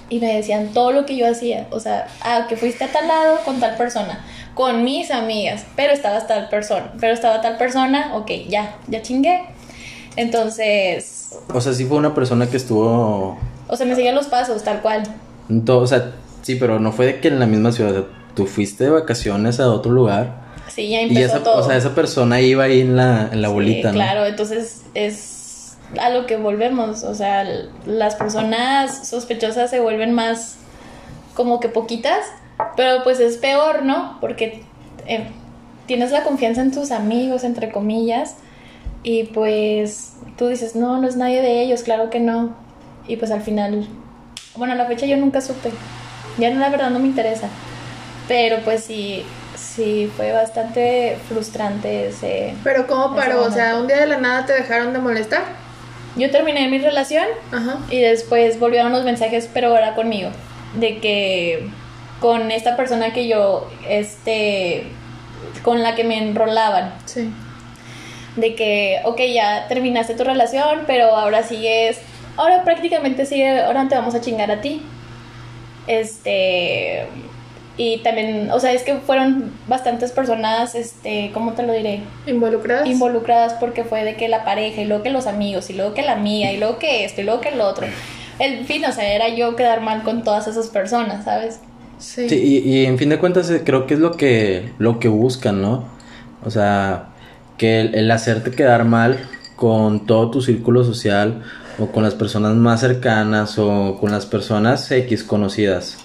C: y me decían todo lo que yo hacía, o sea, ah, que fuiste a tal lado con tal persona, con mis amigas, pero estabas tal persona, pero estaba tal persona, ok, ya, ya chingué. Entonces,
B: O sea, sí fue una persona que estuvo.
C: o sea, me seguía los pasos, tal cual.
B: en todo- o sea, sí, pero no fue de que en la misma ciudad. tú fuiste de vacaciones a otro lugar.
C: Sí, ya
B: Y
C: empezó
B: esa,
C: todo.
B: o sea, esa persona iba ahí en la, en la
C: Sí,
B: bolita, ¿no?
C: Claro, entonces es a lo que volvemos. O sea, las personas sospechosas se vuelven más como que poquitas, pero pues es peor, ¿no? Porque eh, tienes la confianza en tus amigos, entre comillas, y pues tú dices, no, no es nadie de ellos, claro que no. Y pues al final, bueno, a la fecha yo nunca supe. Ya no, la verdad no me interesa. Pero pues sí, sí, fue bastante frustrante ese...
A: Pero ¿cómo paró? O sea, un día de la nada te dejaron de molestar.
C: Yo terminé mi relación
A: Ajá.
C: y después volvieron los mensajes, pero ahora conmigo, de que con esta persona que yo, este, con la que me enrolaban,
A: Sí.
C: De que, ok, ya terminaste tu relación, pero ahora sigues, ahora prácticamente sigue, ahora te vamos a chingar a ti. Este, y también, o sea, es que fueron bastantes personas, este, ¿cómo te lo diré?
A: ¿Involucradas?
C: involucradas porque fue de que la pareja y luego que los amigos y luego que la amiga y luego que esto y luego que el otro. El fin, o sea, era yo quedar mal con todas esas personas, ¿sabes?
A: sí.
B: Sí, y, y en fin de cuentas eh, creo que es lo que, lo que buscan, ¿no? O sea, que el, el hacerte quedar mal con todo tu círculo social o con las personas más cercanas o con las personas X conocidas.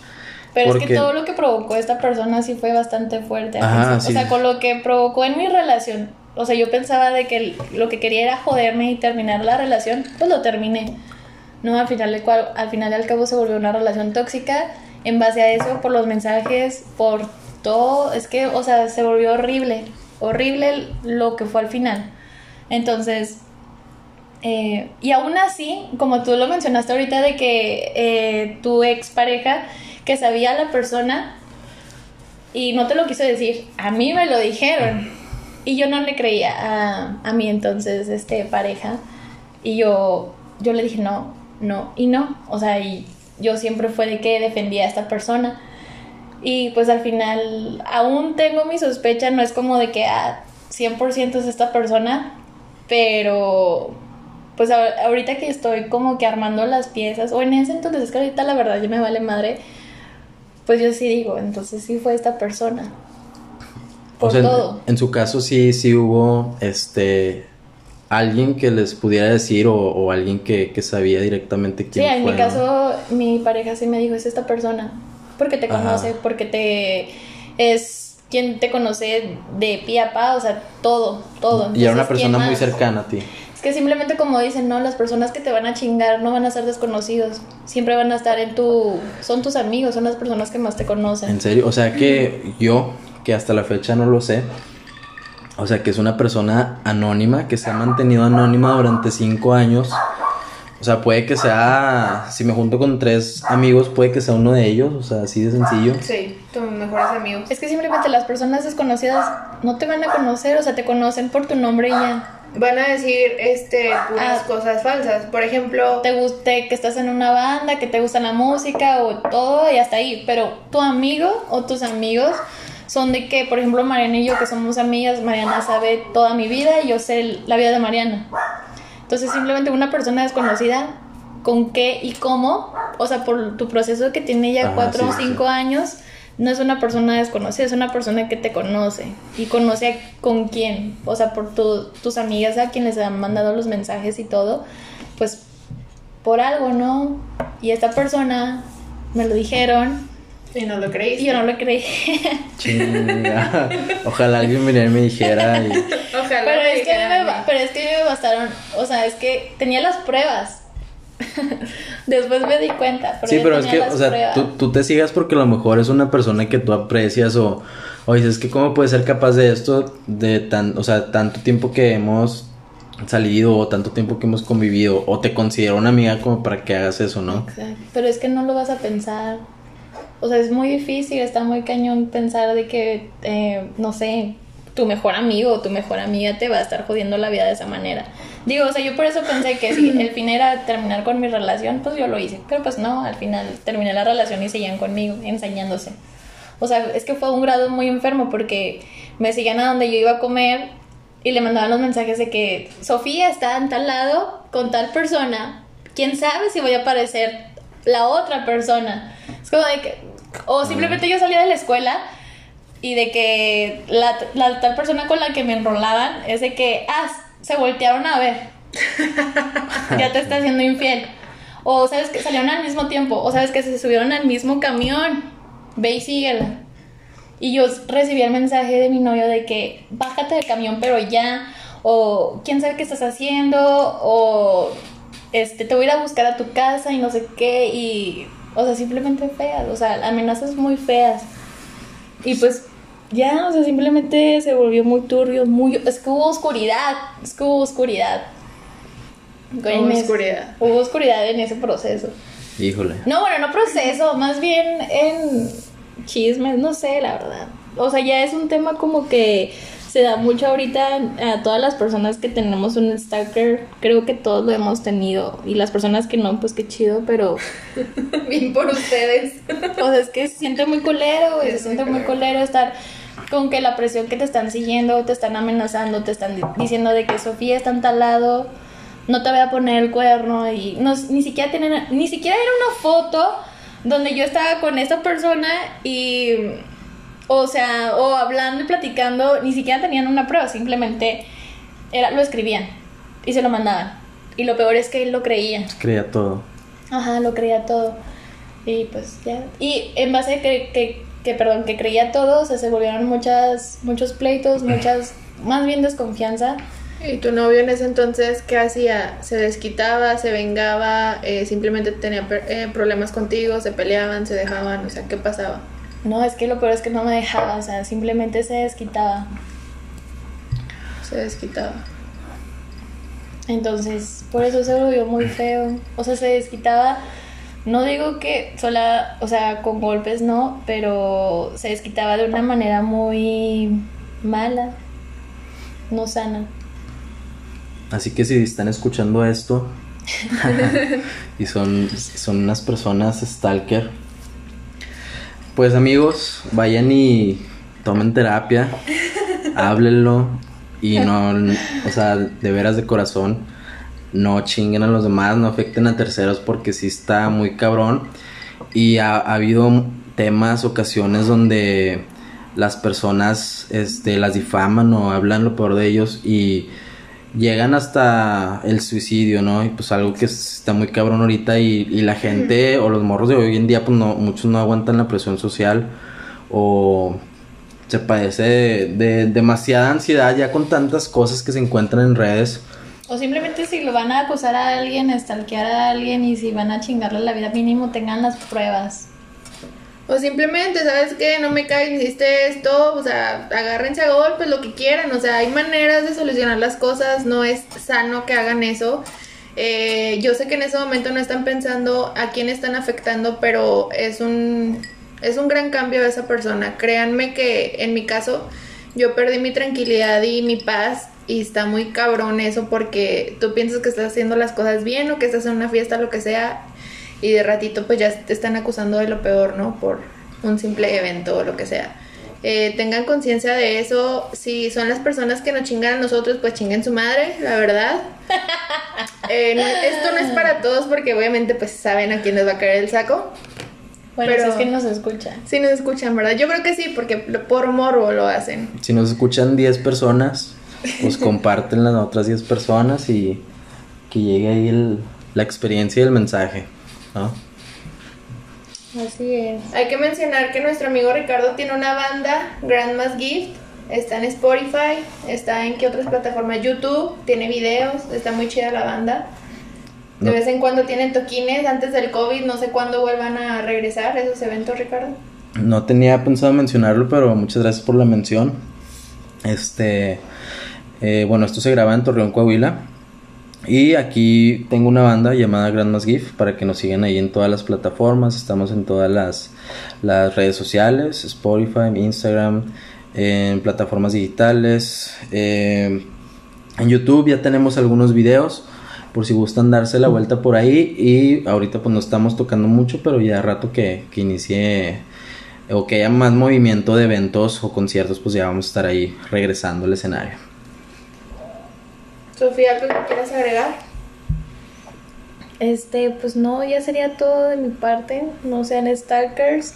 C: Pero es que todo lo que provocó esta persona sí fue bastante fuerte.
B: Ajá, sí.
C: O sea, con lo que provocó en mi relación. O sea, yo pensaba de que lo que quería era joderme y terminar la relación, pues lo terminé. No, al final, cual, al final y al cabo se volvió una relación tóxica en base a eso, por los mensajes, por todo. Es que, o sea, se volvió horrible. Horrible lo que fue al final. Entonces, eh, y aún así, como tú lo mencionaste ahorita, de que eh, tu ex pareja que sabía a la persona y no te lo quiso decir, a mí me lo dijeron. Y yo no le creía a, a mi entonces este pareja. Y yo yo le dije no, no y no, o sea, y yo siempre fue de que defendía a esta persona y pues al final aún tengo mi sospecha, no es como de que ah, 100% es esta persona, pero pues a- ahorita que estoy como que armando las piezas, o en ese entonces, es que ahorita la verdad ya me vale madre, pues yo sí digo, entonces sí fue esta persona. Por
B: o sea, en-
C: todo.
B: En, su caso sí, sí hubo este alguien que les pudiera decir o, o alguien que, que sabía directamente
C: Sí,
B: quién
C: en
B: fue.
C: mi
B: ¿no?
C: caso, mi pareja sí me dijo, es esta persona, porque te
B: Ajá.
C: conoce, porque te es quien te conoce de pie a pa, o sea, todo, todo.
B: Y era una
C: Entonces, ¿quién
B: persona muy cercana a ti.
C: Es que simplemente como dicen, no, las personas que te van a chingar no van a ser desconocidos, siempre van a estar en tu, son tus amigos, son las personas que más te conocen.
B: En serio, o sea que yo, que hasta la fecha no lo sé, o sea que es una persona anónima, que se ha mantenido anónima durante cinco años. O sea, puede que sea, si me junto con tres amigos, puede que sea uno de ellos, o sea, así de sencillo.
A: Sí, tus mejores amigos.
C: Es que simplemente las personas desconocidas no te van a conocer, o sea, te conocen por tu nombre y ya.
A: Van a decir este puras
C: Ah.
A: cosas falsas. Por ejemplo,
C: Te guste que estás en una banda, que te gusta la música o todo y hasta ahí. Pero tu amigo o tus amigos son de que, por ejemplo, Mariana y yo que somos amigas, Mariana sabe toda mi vida y yo sé la vida de Mariana. Entonces simplemente una persona desconocida, ¿con qué y cómo? O sea, por tu proceso que tiene ya
B: Ajá,
C: cuatro o
B: sí.
C: cinco años, no es una persona desconocida, es una persona que te conoce y conoce a con quién, o sea, por tu- tus amigas a quienes les han mandado los mensajes y todo, pues por algo, ¿no? Y esta persona me lo dijeron
A: Y no lo creíste.
C: y yo no lo creí.
B: Chinga. Ojalá alguien viniera y me dijera. Y...
A: Ojalá.
C: pero,
A: me
C: es que a mí
A: dijeran
C: me, pero es que me bastaron, o sea, es que tenía las pruebas. *laughs* Después me di cuenta. Pero
B: Sí, pero es que, o sea, tú, tú te sigas porque a lo mejor es una persona que tú aprecias o, o dices que cómo puede ser capaz de esto de tan, o sea, tanto tiempo que hemos salido o tanto tiempo que hemos convivido o te considero una amiga como para que hagas eso, ¿no?
C: Exacto. Pero es que no lo vas a pensar. O sea, es muy difícil, está muy cañón pensar de que, eh, no sé, tu mejor amigo o tu mejor amiga te va a estar jodiendo la vida de esa manera. Digo, o sea, yo por eso pensé que si el fin era terminar con mi relación, pues yo lo hice. Pero pues no, al final terminé la relación y seguían conmigo, enseñándose. O sea, es que fue un grado muy enfermo porque me seguían a donde yo iba a comer y le mandaban los mensajes de que Sofía está en tal lado con tal persona. ¿Quién sabe si voy a aparecer la otra persona? Es como de que... O simplemente yo salía de la escuela y de que la, la tal persona con la que me enrolaban es de que, ah, se voltearon a ver. *laughs* ya te está haciendo infiel. O sabes que salieron al mismo tiempo. O sabes que se subieron al mismo camión. Ve y síguela. Y yo recibí el mensaje de mi novio de que bájate del camión, pero ya. O quién sabe qué estás haciendo. O este, te voy a ir a buscar a tu casa y no sé qué. Y, o sea, simplemente feas. O sea, amenazas muy feas. Y pues ya, o sea, simplemente se volvió muy turbio, muy... Es que hubo oscuridad, es que hubo oscuridad.
A: Hubo
C: En ese-
A: oscuridad.
C: Hubo oscuridad en ese proceso.
B: Híjole.
C: No, bueno, no proceso, más bien en chismes, no sé, la verdad. O sea, ya es un tema como que se da mucho ahorita a todas las personas que tenemos un stalker. Creo que todos lo hemos tenido. Y las personas que no, pues qué chido, pero... *laughs*
A: Bien por ustedes.
C: O sea, es que se siente muy culero, güey. Se siente muy culero estar con que la presión que te están siguiendo, te están amenazando, te están di- diciendo de que Sofía está en tal lado, no te voy a poner el cuerno y no, ni siquiera tienen, ni siquiera era una foto donde yo estaba con esta persona y, o sea, o hablando y platicando, ni siquiera tenían una prueba, simplemente era, lo escribían y se lo mandaban. Y lo peor es que él lo creía.
B: Creía todo.
C: Ajá, lo creía todo. Y pues ya. Y en base a que, que, que, perdón, que creía todo, o sea, se volvieron muchas, muchos pleitos, muchas, más bien desconfianza.
A: ¿Y tu novio en ese entonces qué hacía? ¿Se desquitaba, se vengaba, eh, simplemente tenía per- eh, problemas contigo, se peleaban, se dejaban? O sea, ¿qué pasaba?
C: No, es que lo peor es que no me dejaba, o sea, simplemente se desquitaba.
A: Se desquitaba.
C: Entonces, por eso se volvió muy feo. O sea, se desquitaba. No digo que sola, o sea, con golpes no, pero se desquitaba de una manera muy mala, no sana.
B: Así que si están escuchando esto *laughs* *laughs* y son, son unas personas stalker, pues amigos, vayan y tomen terapia, *laughs* háblenlo y no, o sea, de veras de corazón, no chinguen a los demás, no afecten a terceros porque sí está muy cabrón. Y ha, ha habido temas, ocasiones donde las personas este, las difaman o hablan lo peor de ellos y llegan hasta el suicidio, ¿no? Y pues algo que está muy cabrón ahorita y, y la gente o los morros de hoy en día, pues no, muchos no aguantan la presión social o se padece de, de demasiada ansiedad ya con tantas cosas que se encuentran en redes.
C: O simplemente si lo van a acusar a alguien, stalkear a alguien y si van a chingarle la vida mínimo, tengan las pruebas.
A: O simplemente, ¿sabes qué? No me caes, hiciste esto, o sea, agárrense a golpes, lo que quieran, o sea, hay maneras de solucionar las cosas, no es sano que hagan eso. Eh, yo sé que en ese momento no están pensando a quién están afectando, pero es un, es un gran cambio de esa persona. Créanme que en mi caso yo perdí mi tranquilidad y mi paz y está muy cabrón eso porque tú piensas que estás haciendo las cosas bien o que estás en una fiesta, lo que sea, y de ratito pues ya te están acusando de lo peor, ¿no? Por un simple evento o lo que sea. Eh, tengan conciencia de eso. Si son las personas que nos chingan a nosotros, pues chinguen su madre, la verdad. *laughs* Eh, no- esto no es para todos porque obviamente pues saben a quién les va a caer el saco.
C: Bueno,
A: Pero-
C: si es que nos escuchan.
A: Sí nos escuchan, ¿verdad? Yo creo que sí, porque por morbo lo hacen.
B: Si nos escuchan 10 personas, pues *laughs* comparten las otras 10 personas y que llegue ahí el- la experiencia y el mensaje, ¿no?
C: Así es.
A: Hay que mencionar que nuestro amigo Ricardo tiene una banda, Grandma's Gift. Está en Spotify, está en qué otras plataformas, YouTube, tiene videos, está muy chida la banda. De
B: No.
A: vez en cuando tienen toquines antes del COVID, no sé cuándo vuelvan a regresar esos eventos, Ricardo.
B: No tenía pensado mencionarlo, pero muchas gracias por la mención. Este, eh, bueno, esto se graba en Torreón, Coahuila. Y aquí tengo una banda llamada Grandmas Gift para que nos sigan ahí en todas las plataformas. Estamos en todas las, las redes sociales, Spotify, Instagram, en plataformas digitales. eh, en YouTube ya tenemos algunos videos por si gustan darse la vuelta por ahí. Y ahorita pues no estamos tocando mucho, pero ya rato que, que inicie o que haya más movimiento de eventos o conciertos, pues ya vamos a estar ahí regresando al escenario.
A: Sofía, ¿algo que quieras agregar?
C: Este, pues no, ya sería todo de mi parte. No sean stalkers.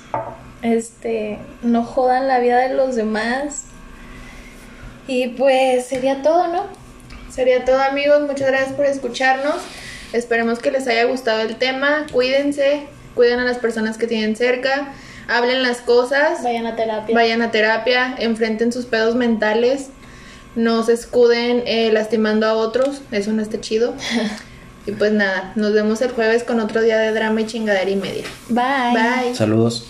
C: Este, no jodan la vida de los demás. Y pues sería todo, ¿no?
A: Sería todo amigos, muchas gracias por escucharnos. Esperemos que les haya gustado el tema. Cuídense, cuiden a las personas que tienen cerca, hablen las cosas,
C: Vayan a terapia.
A: vayan a terapia, enfrenten sus pedos mentales, no se escuden eh, lastimando a otros, eso no está chido. *laughs* y pues nada, nos vemos el jueves con otro día de drama y chingadera y media.
C: Bye.
A: Bye.
B: Saludos.